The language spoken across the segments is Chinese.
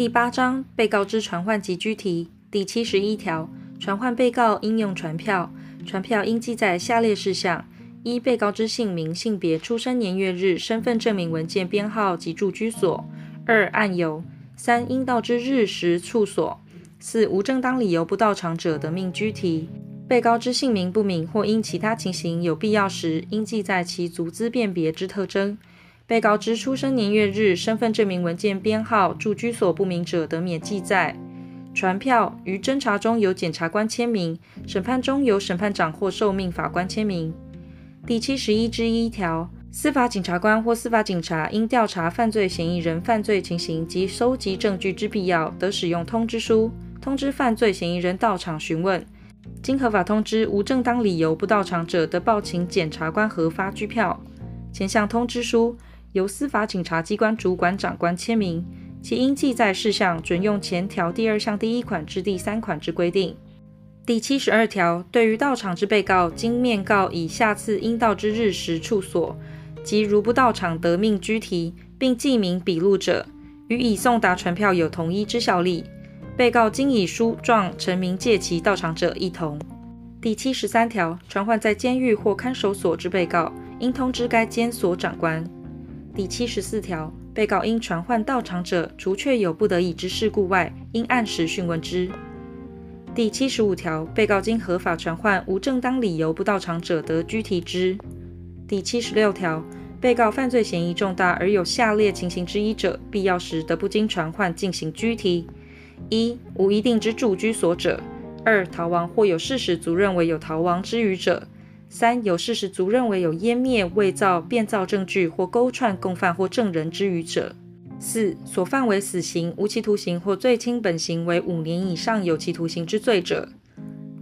第八章被告之传唤及拘提第七十一条，传唤被告应用传票，传票应记载下列事项：一、被告之姓名、性别、出生年月日、身份证明文件编号及住居所；二、案由；三、应到之日时处所；四、无正当理由不到场者得命拘提。被告之姓名不明或因其他情形有必要时，应记载其足资辨别之特征。被告之出生年月日、身份证明文件编号、住居所不明者，得免记载。传票于侦查中由检察官签名，审判中由审判长或受命法官签名。第七十一之一条，司法警察官或司法警察因调查犯罪嫌疑人犯罪情形及收集证据之必要，得使用通知书，通知犯罪嫌疑人到场询问。经合法通知无正当理由不到场者，得报请检察官核发拘票。前项通知书。由司法警察机关主管长官签名，其应记载事项准用前条第二项第一款至第三款之规定。第七十二条，对于到场之被告，经面告以下次应到之日时处所，即如不到场得命拘提，并记名笔录者，与已送达传票有同一之效力。被告经以书状陈明借其到场者，亦同。第七十三条，传唤在监狱或看守所之被告，应通知该监所长官。第七十四条，被告应传唤到场者，除确有不得已之事故外，应按时讯问之。第七十五条，被告经合法传唤，无正当理由不到场者，得拘提之。第七十六条，被告犯罪嫌疑重大而有下列情形之一者，必要时得不经传唤进行拘提：一、无一定之住居所者；二、逃亡或有事实足认为有逃亡之余者。三、有事实足认为有湮灭、伪造、变造证据或勾串共犯或证人之余者；四、所犯为死刑、无期徒刑或最轻本刑为五年以上有期徒刑之罪者。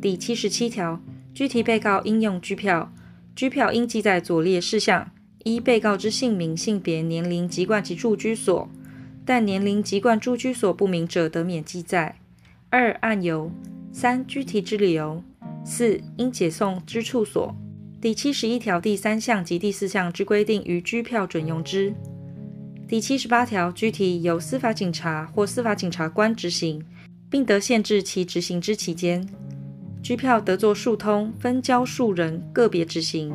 第七十七条，具体被告应用拘票，拘票应记载左列事项：一、被告之姓名、性别、年龄、籍贯及住居所，但年龄、籍贯、住居所不明者，得免记载；二、案由；三、具体之理由。四、应解送之处所。第七十一条第三项及第四项之规定，于拘票准用之。第七十八条，拘提由司法警察或司法警察官执行，并得限制其执行之期间。拘票得作数通，分交数人个别执行。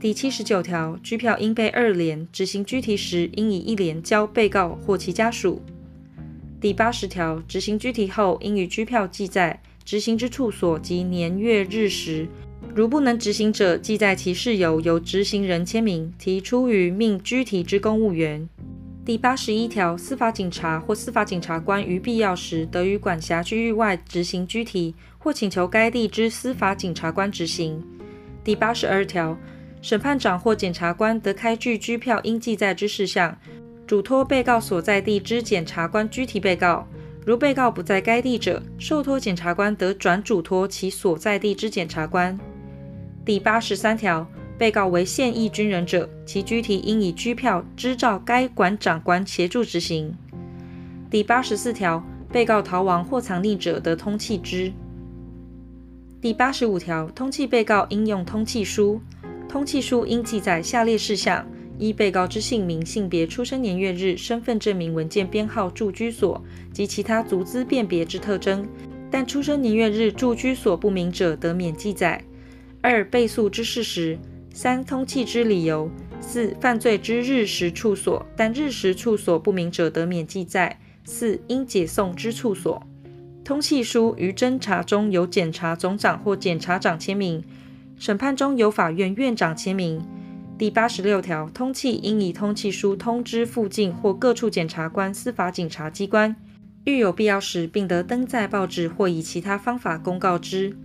第七十九条，拘票应被二联，执行拘提时，应以一联交被告或其家属。第八十条，执行拘提后，应于拘票记载。执行之处所及年月日时，如不能执行者，记在其事由，由执行人签名，提出于命拘提之公务员。第八十一条，司法警察或司法警察官于必要时，得于管辖区域外执行拘提，或请求该地之司法警察官执行。第八十二条，审判长或检察官得开具拘票应记载之事项，嘱托被告所在地之检察官拘提被告。如被告不在该地者，受托检察官得转嘱托其所在地之检察官。第八十三条，被告为现役军人者，其拘提应以拘票支照该管长官协助执行。第八十四条，被告逃亡或藏匿者得通缉之。第八十五条，通缉被告应用通缉书，通缉书应记载下列事项。一、被告之姓名、性别、出生年月日、身份证明文件编号、住居所及其他足资辨别之特征，但出生年月日、住居所不明者，得免记载。二、被诉之事实。三、通气之理由。四、犯罪之日时处所，但日时处所不明者，得免记载。四、应解送之处所。通气书于侦查中由检察总长或检察长签名，审判中由法院院长签名。第八十六条，通气应以通气书通知附近或各处检察官、司法警察机关，遇有必要时，并得登载报纸或以其他方法公告之。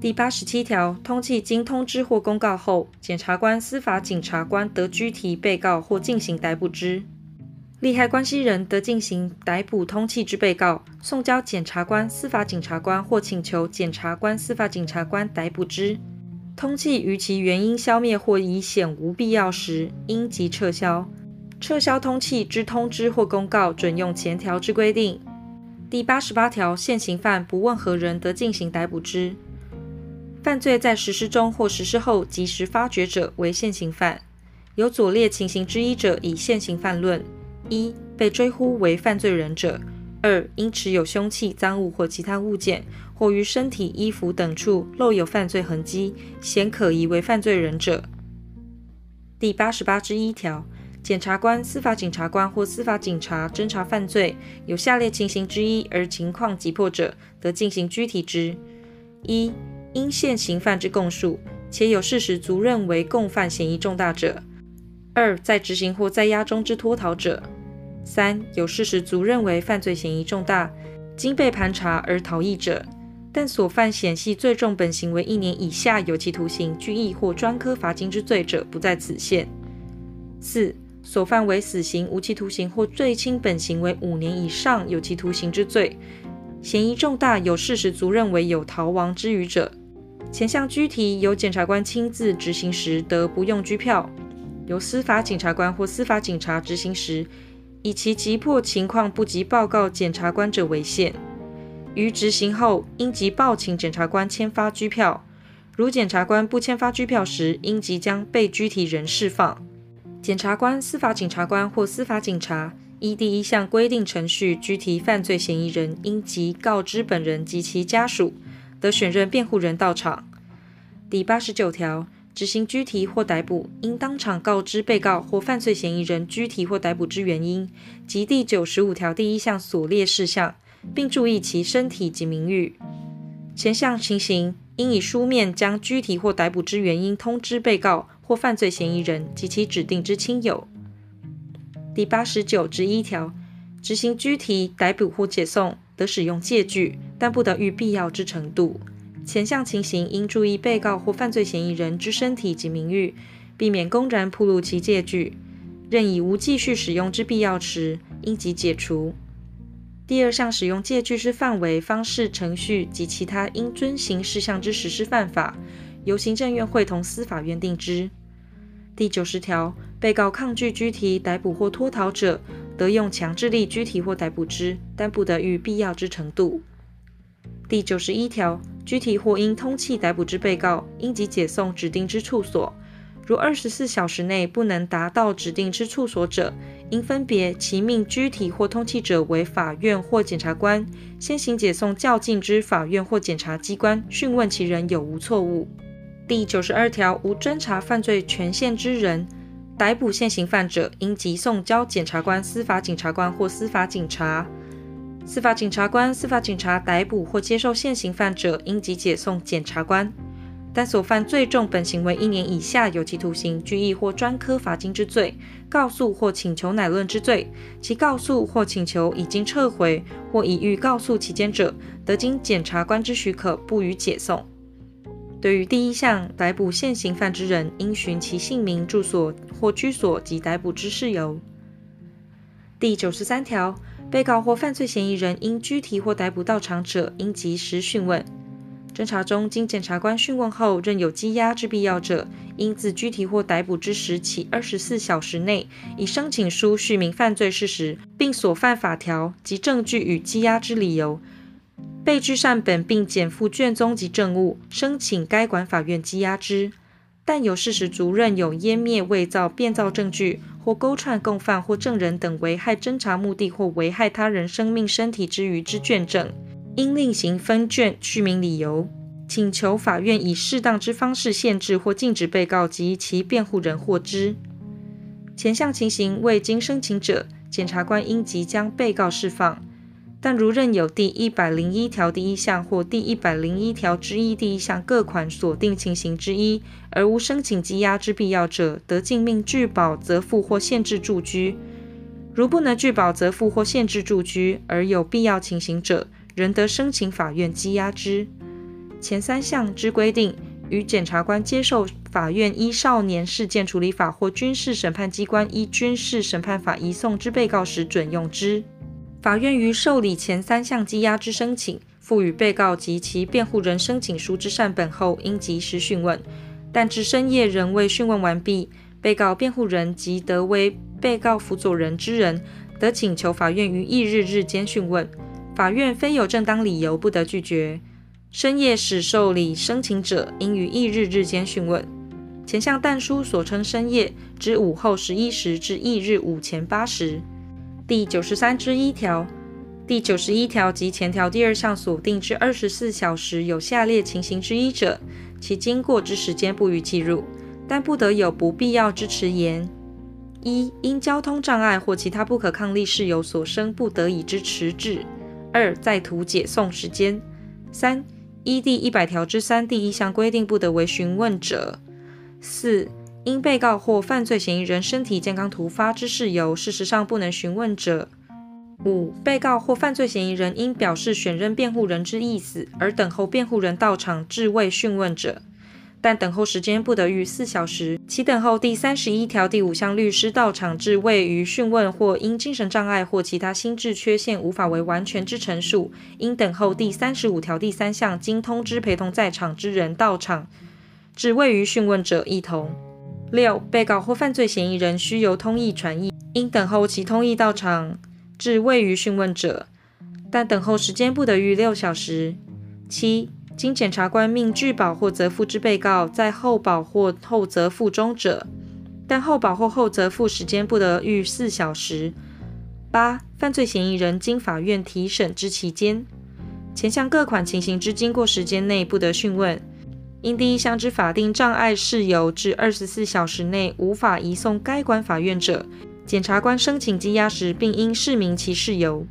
第八十七条，通气经通知或公告后，检察官、司法警察官得拘提被告或进行逮捕之。利害关系人得进行逮捕通气之被告，送交检察官、司法警察官或请求检察官、司法警察官逮捕之。通缉于其原因消灭或已显无必要时，应即撤销。撤销通缉之通知或公告，准用前条之规定。第八十八条，现行犯不问何人得进行逮捕之。犯罪在实施中或实施后即时发觉者为现行犯。有左列情形之一者，以现行犯论：一、被追呼为犯罪人者；二、因持有凶器、赃物或其他物件，或于身体、衣服等处露有犯罪痕迹，显可疑为犯罪人者。第八十八之一条，检察官、司法警察官或司法警察侦查犯罪，有下列情形之一而情况急迫者，得进行拘提之：一、因现行犯之供述，且有事实足认为共犯嫌疑重大者；二、在执行或在押中之脱逃者；三、有事实足认为犯罪嫌疑重大，经被盘查而逃逸者，但所犯显系最重本刑为一年以下有期徒刑、拘役或专科罚金之罪者，不在此限；四、所犯为死刑、无期徒刑或最轻本刑为五年以上有期徒刑之罪，嫌疑重大，有事实足认为有逃亡之余者。前项拘提由检察官亲自执行时，得不用拘票；由司法检察官或司法警察执行时，以其急迫情况不及报告检察官者为限。于执行后，应即报请检察官签发拘票。如检察官不签发拘票时，应即将被拘提人释放。检察官、司法警察官或司法警察依第一项规定程序拘提犯罪嫌疑人，应即告知本人及其家属。得选任辩护人到场。第八十九条，执行拘提或逮捕，应当场告知被告或犯罪嫌疑人拘提或逮捕之原因及第九十五条第一项所列事项，并注意其身体及名誉。前项情形，应以书面将拘提或逮捕之原因通知被告或犯罪嫌疑人及其指定之亲友。第八十九之一条，执行拘提、逮捕或解送，得使用借据。但不得逾必要之程度。前项情形应注意被告或犯罪嫌疑人之身体及名誉，避免公然暴露其借据。任以无继续使用之必要时，应即解除。第二项使用借据之范围、方式、程序及其他应遵行事项之实施办法，由行政院会同司法院定之。第九十条，被告抗拒拘提、逮捕或脱逃者，得用强制力拘提或逮捕之，但不得逾必要之程度。第九十一条，拘提或因通气逮捕之被告，应即解送指定之处所。如二十四小时内不能达到指定之处所者，应分别其命拘提或通气者为法院或检察官，先行解送较近之法院或检察机关，讯问其人有无错误。第九十二条，无侦查犯罪权限之人，逮捕现行犯者，应即送交检察官、司法警察官或司法警察。司法警察官、司法警察逮捕或接受现行犯者，应即解送检察官；但所犯最重本刑为一年以下有期徒刑、拘役或专科罚金之罪，告诉或请求乃论之罪，其告诉或请求已经撤回或已欲告诉期间者，得经检察官之许可，不予解送。对于第一项逮捕现行犯之人，应询其姓名、住所或居所及逮捕之事由。第九十三条。被告或犯罪嫌疑人因拘提或逮捕到场者，应及时讯问。侦查中经检察官讯问后，认有羁押之必要者，应自拘提或逮捕之时起二十四小时内，以申请书叙明犯罪事实，并所犯法条及证据与羁押之理由，备具善本，并检附卷宗及证物，申请该管法院羁押之。但有事实足认有湮灭、伪造、变造证据，或勾串共犯或证人等危害侦查目的或危害他人生命身体之余之卷证，应另行分卷叙明理由，请求法院以适当之方式限制或禁止被告及其辩护人获知。前项情形未经申请者，检察官应即将被告释放。但如认有第一百零一条第一项或第一百零一条之一第一项各款所定情形之一，而无申请羁押之必要者，得径命拒保、责付或限制住居。如不能拒保、责付或限制住居，而有必要情形者，仍得申请法院羁押之。前三项之规定，与检察官接受法院依少年事件处理法或军事审判机关依军事审判法移送之被告时准用之。法院于受理前三项羁押之申请，赋予被告及其辩护人申请书之善本后，应及时讯问。但至深夜仍未讯问完毕，被告辩护人及得威被告辅佐人之人，得请求法院于翌日日间讯问。法院非有正当理由，不得拒绝。深夜始受理申请者，应于翌日日间讯问。前项但书所称深夜，指午后十一时至翌日午前八时。第九十三之一条。第九十一条及前条第二项所定之二十四小时有下列情形之一者，其经过之时间不予计入，但不得有不必要之迟延。一、因交通障碍或其他不可抗力事由所生不得已之迟滞；二、在途解送时间；三、依第一百条之三第一项规定不得为询问者；四、因被告或犯罪嫌疑人身体健康突发之事由，事实上不能询问者。五、被告或犯罪嫌疑人因表示选任辩护人之意思而等候辩护人到场至未讯问者，但等候时间不得逾四小时；其等候第三十一条第五项律师到场至未于讯问，或因精神障碍或其他心智缺陷无法为完全之陈述，应等候第三十五条第三项经通知陪同在场之人到场至未予讯问者，一同。六、被告或犯罪嫌疑人需由通译传译，应等候其通译到场。至位于讯问者，但等候时间不得逾六小时。七、经检察官命具保或责付之被告，在候保或候责付中者，但候保或候责付时间不得逾四小时。八、犯罪嫌疑人经法院提审之期间，前项各款情形之经过时间内不得讯问。因第一项之法定障碍事由至二十四小时内无法移送该管法院者，检察官申请羁押时，并应释明其事由。